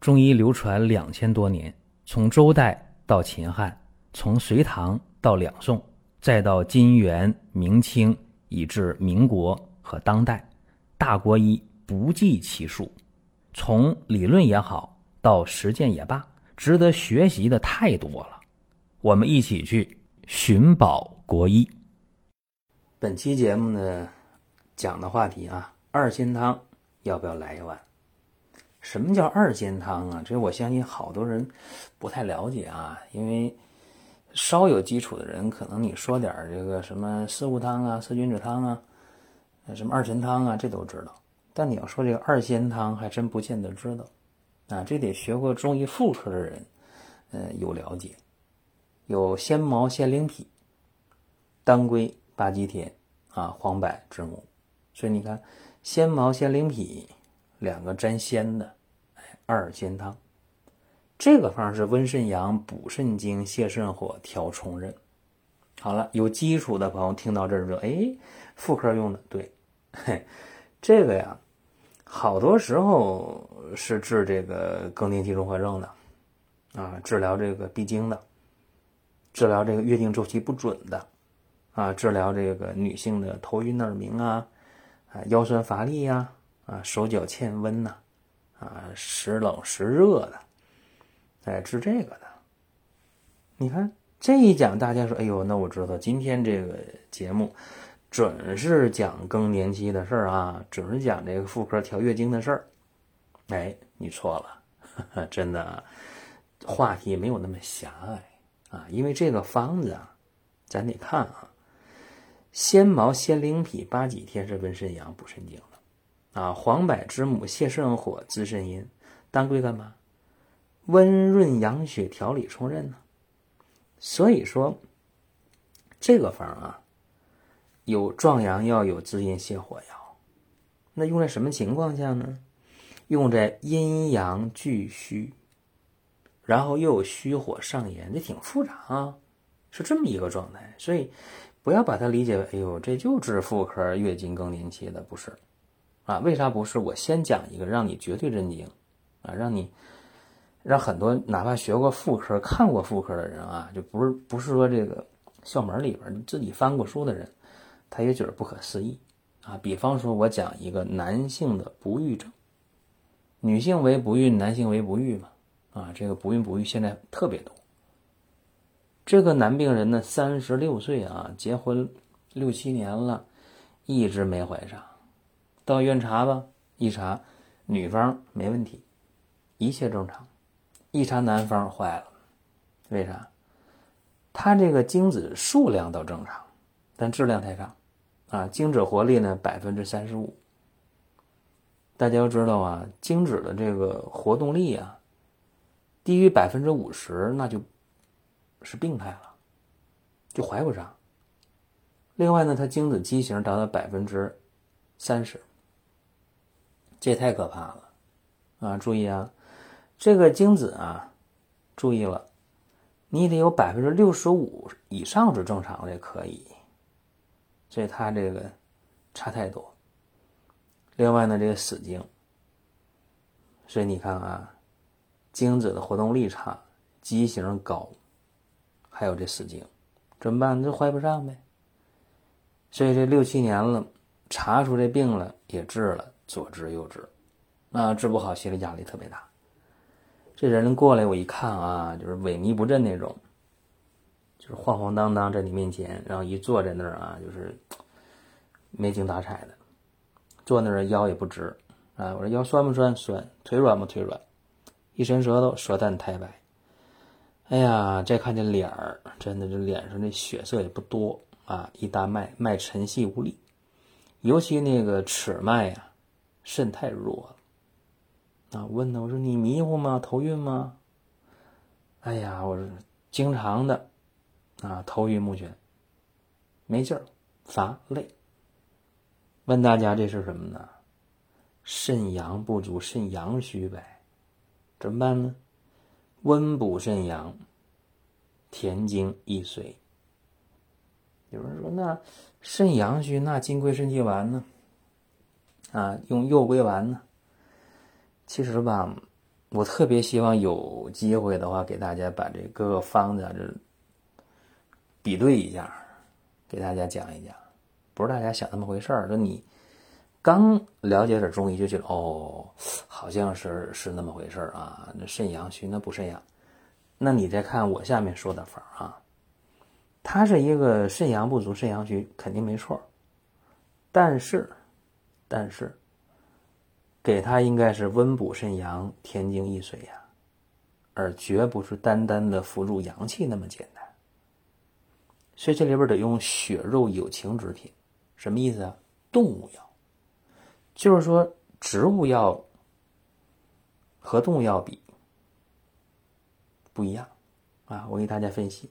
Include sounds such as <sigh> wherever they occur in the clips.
中医流传两千多年，从周代到秦汉，从隋唐到两宋，再到金元明清，以至民国和当代，大国医不计其数。从理论也好，到实践也罢，值得学习的太多了。我们一起去寻宝国医。本期节目呢，讲的话题啊，二仙汤要不要来一碗？什么叫二煎汤啊？这我相信好多人不太了解啊，因为稍有基础的人，可能你说点这个什么四物汤啊、四君子汤啊、什么二神汤啊，这都知道。但你要说这个二仙汤，还真不见得知道啊。这得学过中医妇科的人，呃，有了解。有仙茅、仙灵脾、当归、八戟天啊、黄柏、知母。所以你看，仙茅、仙灵脾两个沾仙的，二仙汤。这个方是温肾阳、补肾精、泻肾火、调冲任。好了，有基础的朋友听到这儿说：“哎，妇科用的对，嘿，这个呀。”好多时候是治这个更年期综合症的，啊，治疗这个闭经的，治疗这个月经周期不准的，啊，治疗这个女性的头晕耳鸣啊，啊，腰酸乏力呀，啊，手脚欠温呐，啊，啊时冷时热的，哎，治这个的。你看这一讲，大家说，哎呦，那我知道今天这个节目。准是讲更年期的事儿啊，准是讲这个妇科调月经的事儿。哎，你错了，<laughs> 真的，话题没有那么狭隘啊。因为这个方子啊，咱得看啊，仙茅、仙灵脾、八戟天是温肾阳、补肾精的啊。黄柏、知母泻肾火、滋肾阴。当归干嘛？温润养血、调理冲任呢。所以说，这个方啊。有壮阳药，有滋阴泻火药，那用在什么情况下呢？用在阴阳俱虚，然后又有虚火上炎，这挺复杂啊，是这么一个状态。所以不要把它理解为，哎呦，这就治妇科月经更年期的，不是啊？为啥不是？我先讲一个，让你绝对震惊啊，让你让很多哪怕学过妇科、看过妇科的人啊，就不是不是说这个校门里边自己翻过书的人。他也觉得不可思议啊！比方说，我讲一个男性的不育症，女性为不孕，男性为不育嘛。啊，这个不孕不育现在特别多。这个男病人呢，三十六岁啊，结婚六七年了，一直没怀上。到医院查吧，一查女方没问题，一切正常。一查男方坏了，为啥？他这个精子数量倒正常，但质量太差。啊，精子活力呢百分之三十五。大家要知道啊，精子的这个活动力啊，低于百分之五十，那就是病态了，就怀不上。另外呢，它精子畸形达到百分之三十，这也太可怕了啊！注意啊，这个精子啊，注意了，你得有百分之六十五以上是正常的可以。所以它这个差太多。另外呢，这个死精，所以你看啊，精子的活动力差，畸形高，还有这死精，怎么办？这怀不上呗。所以这六七年了，查出这病了，也治了，左治右治，那治不好，心理压力特别大。这人过来，我一看啊，就是萎靡不振那种。就是晃晃荡荡在你面前，然后一坐在那儿啊，就是没精打采的，坐那儿腰也不直啊。我说腰酸不酸？酸。腿软不腿软？一伸舌头，舌淡苔白。哎呀，再看见脸儿，真的这脸上的血色也不多啊，一大脉，脉沉细无力，尤其那个尺脉呀，肾太弱了。啊，问他，我说你迷糊吗？头晕吗？哎呀，我说经常的。啊，头晕目眩，没劲儿，乏累。问大家这是什么呢？肾阳不足，肾阳虚呗，怎么办呢？温补肾阳，填精益髓。有人说，那肾阳虚，那金匮肾气丸呢？啊，用右归丸呢？其实吧，我特别希望有机会的话，给大家把这各个方子这比对一下，给大家讲一讲。不是大家想那么回事儿，说你刚了解点中医就觉得哦，好像是是那么回事儿啊。那肾阳虚，那不肾阳。那你再看我下面说的法啊，它是一个肾阳不足、肾阳虚，肯定没错。但是，但是。给他应该是温补肾阳、填精益水呀，而绝不是单单的辅助阳气那么简单。所以这里边得用血肉有情之品，什么意思啊？动物药，就是说植物药和动物药比不一样啊。我给大家分析：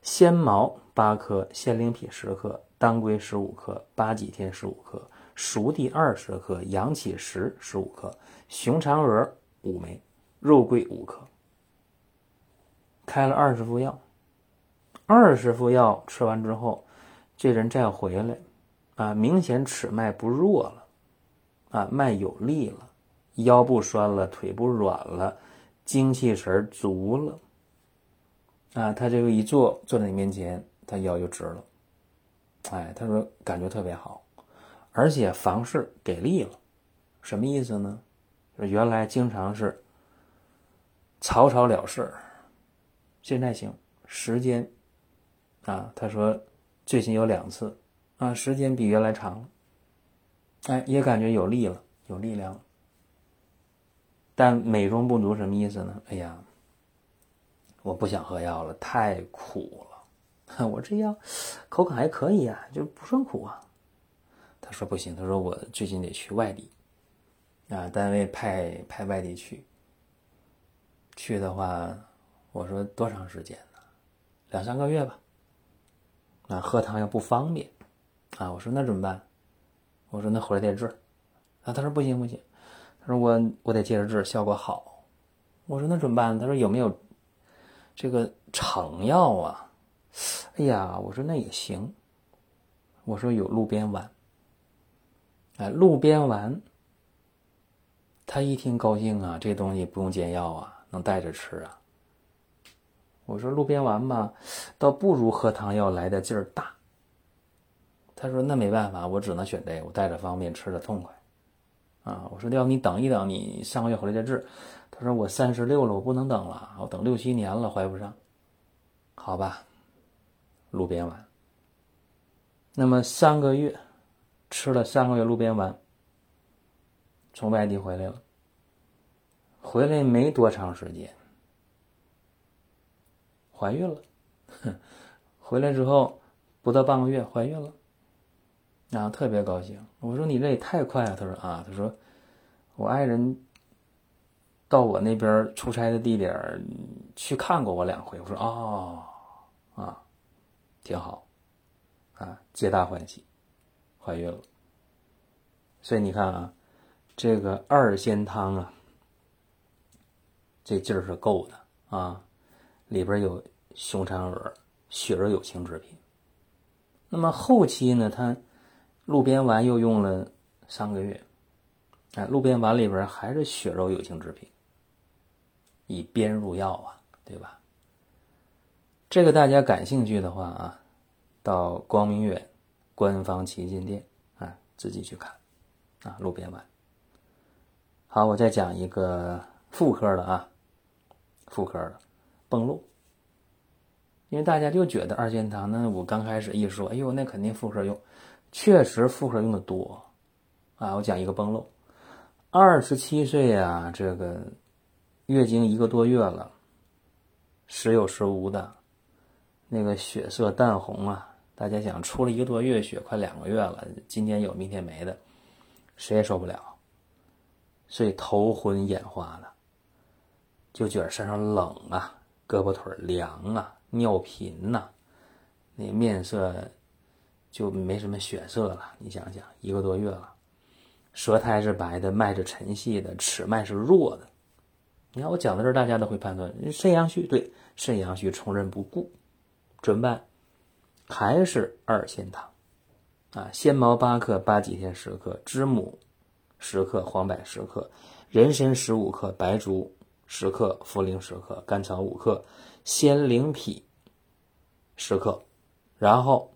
鲜毛八克，鲜灵脾十克，当归十五克，八戟天十五克。熟地二十克，阳起石十五克，熊嫦娥五枚，肉桂五克。开了二十副药，二十副药吃完之后，这人再回来，啊，明显尺脉不弱了，啊，脉有力了，腰不酸了，腿不软了，精气神足了，啊，他这个一坐坐在你面前，他腰就直了，哎，他说感觉特别好。而且房事给力了，什么意思呢？原来经常是草草了事，现在行时间啊。他说最近有两次啊，时间比原来长了，哎，也感觉有力了，有力量了。但美中不足什么意思呢？哎呀，我不想喝药了，太苦了。<laughs> 我这药口感还可以啊，就不算苦啊。他说不行，他说我最近得去外地，啊，单位派派外地去。去的话，我说多长时间呢？两三个月吧。啊，喝汤又不方便，啊，我说那怎么办？我说那回来得治，啊，他说不行不行，他说我我得接着治，效果好。我说那怎么办？他说有没有这个成药啊？哎呀，我说那也行。我说有路边丸。哎，路边丸，他一听高兴啊，这东西不用煎药啊，能带着吃啊。我说路边丸吧，倒不如喝汤药来的劲儿大。他说那没办法，我只能选这个，我带着方便，吃的痛快。啊，我说要不你等一等，你上个月回来再治。他说我三十六了，我不能等了，我等六七年了怀不上。好吧，路边丸。那么三个月。吃了三个月路边丸，从外地回来了。回来没多长时间，怀孕了。<laughs> 回来之后不到半个月怀孕了，啊，特别高兴。我说你这也太快了。他说啊，他说我爱人到我那边出差的地点去看过我两回。我说哦，啊，挺好，啊，皆大欢喜。怀孕了，所以你看啊，这个二仙汤啊，这劲儿是够的啊，里边有熊嫦娥，血肉有情之品。那么后期呢，他鹿鞭丸又用了三个月，哎，鹿鞭丸里边还是血肉有情之品，以鞭入药啊，对吧？这个大家感兴趣的话啊，到光明远。官方旗舰店啊，自己去看啊，路边丸。好，我再讲一个妇科的啊，妇科的崩漏。因为大家就觉得二仙堂呢我刚开始一说，哎呦，那肯定妇科用，确实妇科用的多啊。我讲一个崩漏，二十七岁呀，这个月经一个多月了，时有时无的，那个血色淡红啊。大家想出了一个多月血，快两个月了，今天有明天没的，谁也受不了，所以头昏眼花的，就觉得身上冷啊，胳膊腿凉啊，尿频呐，那面色就没什么血色了。你想想，一个多月了，舌苔是白的，脉是沉细的，齿脉是弱的。你看我讲到这儿，大家都会判断肾阳虚，对，肾阳虚，重任不顾，怎么办？还是二仙汤，啊，鲜毛八克，八戟天十克，知母十克，黄柏十克，人参十五克，白术十克，茯苓十克，甘草五克，鲜灵脾十克，然后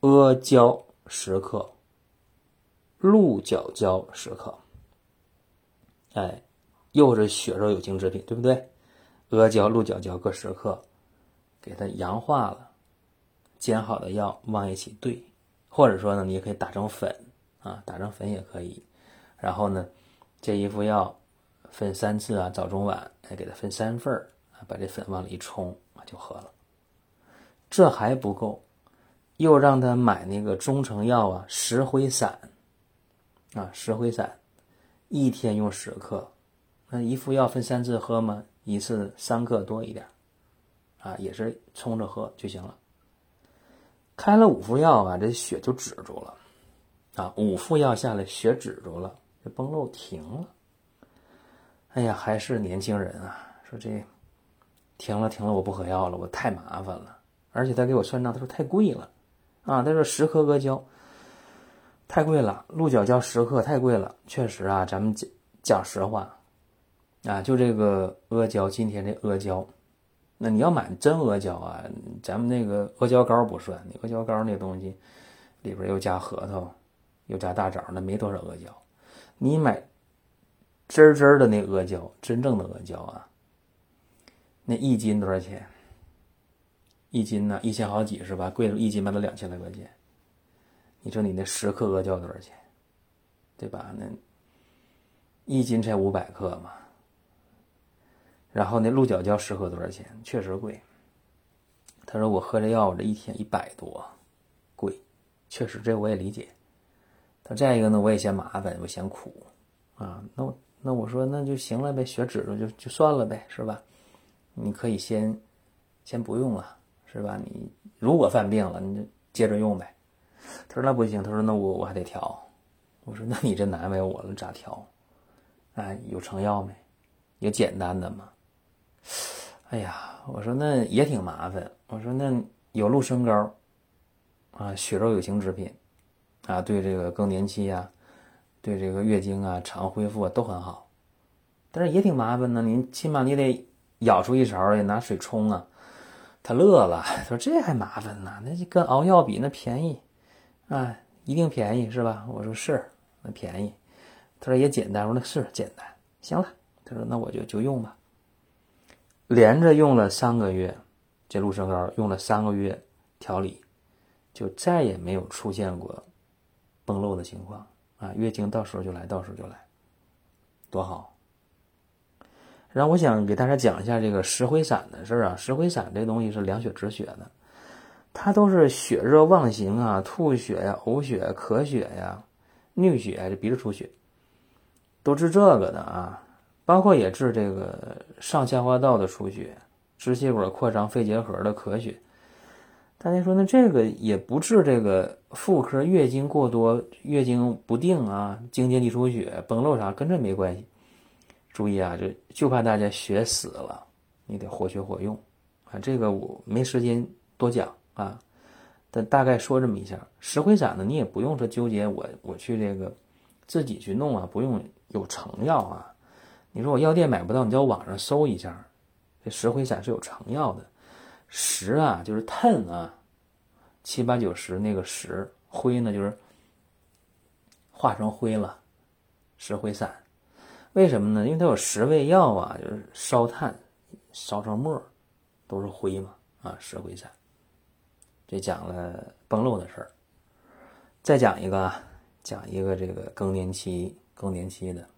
阿胶十克，鹿角胶十克。哎，又是血肉有情之品，对不对？阿胶、鹿角胶各十克，给它阳化了，煎好的药往一起兑，或者说呢，你也可以打成粉啊，打成粉也可以。然后呢，这一副药分三次啊，早中晚，哎，给它分三份儿啊，把这粉往里一冲，就喝了。这还不够，又让他买那个中成药啊，石灰散啊，石灰散。一天用十克，那一副药分三次喝吗？一次三克多一点，啊，也是冲着喝就行了。开了五副药啊，这血就止住了，啊，五副药下来血止住了，这崩漏停了。哎呀，还是年轻人啊，说这停了停了，我不喝药了，我太麻烦了，而且他给我算账，他说太贵了，啊，他说十克阿胶。太贵了，鹿角胶十克太贵了，确实啊，咱们讲讲实话，啊，就这个阿胶，今天这阿胶，那你要买真阿胶啊，咱们那个阿胶膏不算，你阿胶膏那东西里边又加核桃，又加大枣，那没多少阿胶。你买真真的那阿胶，真正的阿胶啊，那一斤多少钱？一斤呢，一千好几是吧？贵了一斤卖到两千来块钱。你说你那十克阿胶多少钱？对吧？那一斤才五百克嘛。然后那鹿角胶十克多少钱？确实贵。他说我喝这药，我这一天一百多，贵。确实，这我也理解。他再一个呢，我也嫌麻烦，我嫌苦啊。那我那我说那就行了呗，血脂了就就算了呗，是吧？你可以先先不用了，是吧？你如果犯病了，你就接着用呗。他说那不行，他说那我我还得调。我说那你这难为我了，咋调？哎，有成药没？有简单的吗？<sighs> 哎呀，我说那也挺麻烦。我说那有鹿参膏啊，血肉有形之品啊，对这个更年期啊，对这个月经啊、肠恢复啊都很好。但是也挺麻烦的，您起码你得舀出一勺来拿水冲啊。他乐了，他 <laughs> 说这还麻烦呢，那就跟熬药比，那便宜。啊，一定便宜是吧？我说是，那便宜。他说也简单，我说那是简单。行了，他说那我就就用吧。连着用了三个月，这鹿参膏用了三个月调理，就再也没有出现过崩漏的情况啊！月经到时候就来，到时候就来，多好。然后我想给大家讲一下这个石灰散的事儿啊。石灰散这东西是凉血止血的。它都是血热妄行啊，吐血呀，呕血、咳血呀，衄血，这鼻子出血，都治这个的啊。包括也治这个上消化道的出血、支气管扩张、肺结核的咳血。大家说，那这个也不治这个妇科月经过多、月经不定啊，经结缔出血、崩漏啥，跟这没关系。注意啊，就就怕大家学死了，你得活学活用啊。这个我没时间多讲。啊，但大概说这么一下，石灰散呢，你也不用说纠结我我去这个自己去弄啊，不用有成药啊。你说我药店买不到，你在网上搜一下，这石灰散是有成药的。石啊，就是碳啊，七八九十那个石，灰呢就是化成灰了，石灰散。为什么呢？因为它有十味药啊，就是烧炭烧成沫都是灰嘛啊，石灰散。这讲了崩漏的事儿，再讲一个，讲一个这个更年期更年期的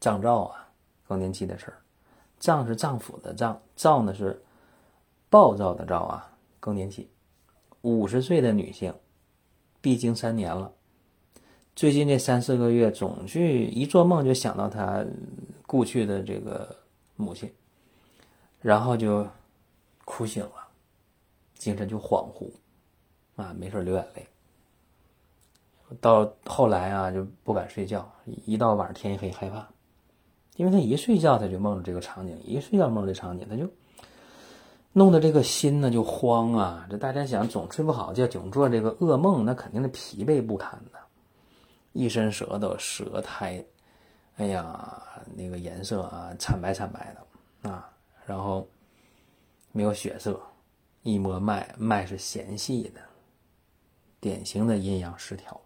脏兆啊，更年期的事儿。脏是脏腑的脏，躁呢是暴躁的躁啊。更年期，五十岁的女性，闭经三年了，最近这三四个月总去一做梦就想到她故去的这个母亲，然后就哭醒了。精神就恍惚，啊，没事流眼泪。到后来啊，就不敢睡觉，一到晚上天一黑害怕，因为他一睡觉他就梦着这个场景，一睡觉梦着这场景，他就弄得这个心呢就慌啊。这大家想，总睡不好觉，总做这个噩梦，那肯定是疲惫不堪的，一身舌头、舌苔，哎呀，那个颜色啊，惨白惨白的啊，然后没有血色，一摸脉，脉是弦细的，典型的阴阳失调。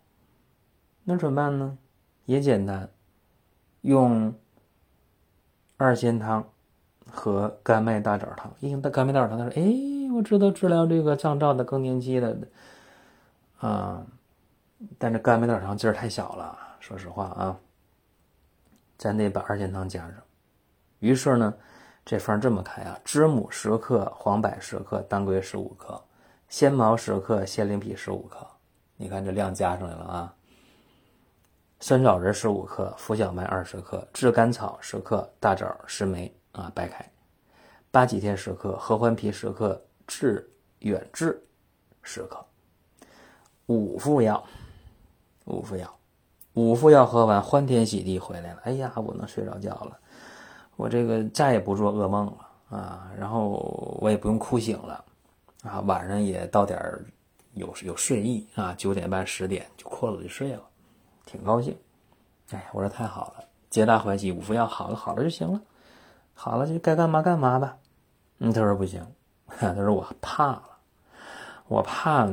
那怎么办呢？也简单，用二仙汤和甘麦大枣汤。一听到甘麦大枣汤，他说：“哎，我知道治疗这个脏燥的更年期的啊。”但这甘麦大枣汤劲儿太小了，说实话啊。咱得把二仙汤加上。于是呢，这方这么开啊：知母十克，黄柏十克，当归十五克，鲜茅十克，鲜灵脾十五克。你看这量加上来了啊。酸枣仁十五克，浮小麦二十克，炙甘草十克，大枣十枚啊，白开，八戟天十克，合欢皮十克，炙远志十克，五副药，五副药。五副药喝完，欢天喜地回来了。哎呀，我能睡着觉了，我这个再也不做噩梦了啊！然后我也不用哭醒了啊，晚上也到点有有睡意啊，九点半十点就困了就睡了，挺高兴。哎，我说太好了，皆大欢喜。五服药好了好了就行了，好了就该干嘛干嘛吧。嗯，他说不行，<laughs> 他说我怕了，我怕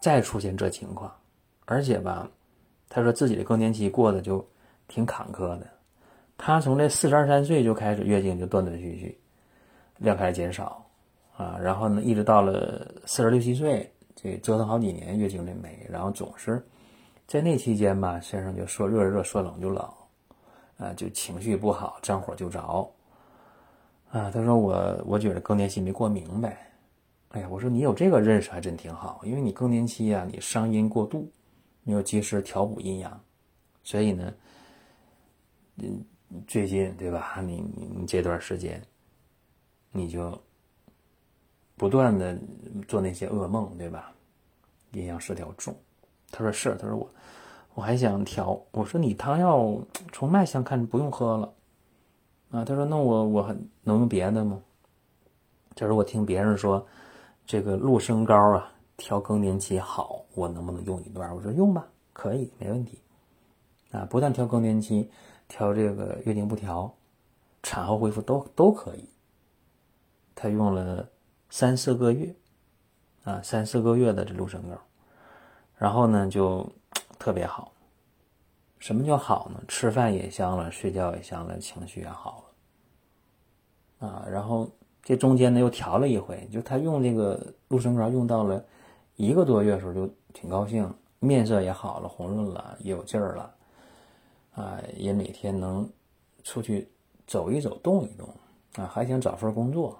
再出现这情况，而且吧。他说自己的更年期过得就挺坎坷的，他从这四十二三岁就开始月经就断断续续，量开始减少，啊，然后呢一直到了四十六七岁，这折腾好几年月经这没，然后总是在那期间吧，先生就说热热说冷就冷，啊，就情绪不好，沾火就着，啊，他说我我觉得更年期没过明白，哎呀，我说你有这个认识还真挺好，因为你更年期啊，你伤阴过度。没有及时调补阴阳，所以呢，嗯，最近对吧？你你你这段时间，你就不断的做那些噩梦，对吧？阴阳失调重。他说是，他说我我还想调。我说你汤药从脉象看不用喝了啊。他说那我我还能用别的吗？他说我听别人说这个鹿参膏啊。调更年期好，我能不能用一段？我说用吧，可以，没问题。啊，不但调更年期，调这个月经不调，产后恢复都都可以。他用了三四个月，啊，三四个月的这鹿参膏，然后呢就特别好。什么叫好呢？吃饭也香了，睡觉也香了，情绪也好了。啊，然后这中间呢又调了一回，就他用这个鹿参膏用到了。一个多月时候就挺高兴，面色也好了，红润了，也有劲儿了，啊，也每天能出去走一走，动一动，啊，还想找份工作。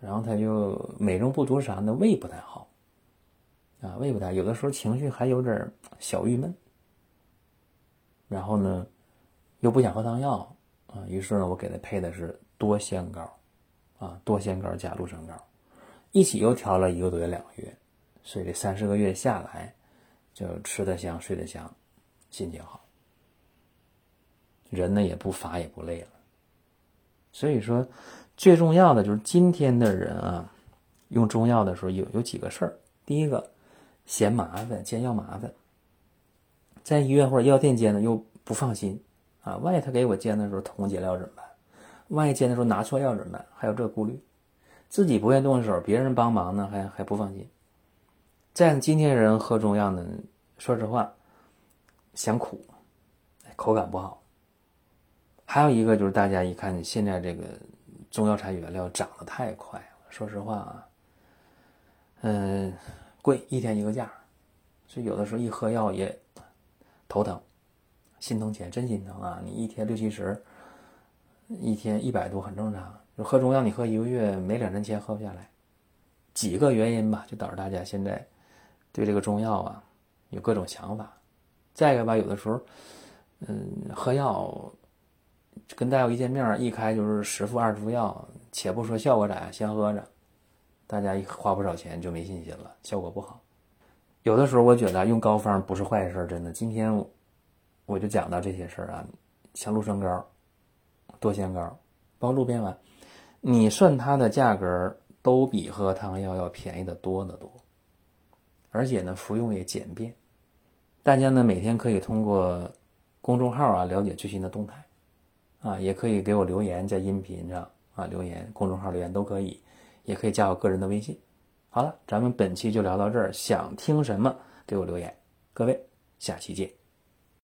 然后他就美中不足啥呢？胃不太好，啊，胃不太，有的时候情绪还有点小郁闷。然后呢，又不想喝汤药，啊，于是呢，我给他配的是多仙膏，啊，多仙膏加鹿参膏。一起又调了一个多月、两个月，所以这三四个月下来，就吃得香、睡得香，心情好，人呢也不乏也不累了。所以说，最重要的就是今天的人啊，用中药的时候有有几个事儿。第一个，嫌麻烦，煎药麻烦，在医院或者药店煎的又不放心啊，万一他给我煎的时候偷工减料怎么办？万一煎的时候拿错药怎么办？还有这顾虑。自己不愿动手，别人帮忙呢，还还不放心。再今天人喝中药呢，说实话，嫌苦，口感不好。还有一个就是大家一看现在这个中药材原料涨得太快了，说实话啊，嗯，贵，一天一个价，所以有的时候一喝药也头疼，心疼钱，真心疼啊！你一天六七十，一天一百多很正常。喝中药，你喝一个月没两三千喝不下来，几个原因吧，就导致大家现在对这个中药啊有各种想法。再一个吧，有的时候，嗯，喝药跟大夫一见面一开就是十副二十副药，且不说效果咋样，先喝着，大家一花不少钱就没信心了，效果不好。有的时候我觉得用膏方不是坏事，真的。今天我就讲到这些事儿啊，像鹿参膏、多仙膏，包鹿鞭丸。你算它的价格都比喝汤药要便宜的多得多，而且呢，服用也简便。大家呢每天可以通过公众号啊了解最新的动态，啊，也可以给我留言在音频上啊留言，公众号留言都可以，也可以加我个人的微信。好了，咱们本期就聊到这儿，想听什么给我留言，各位下期见。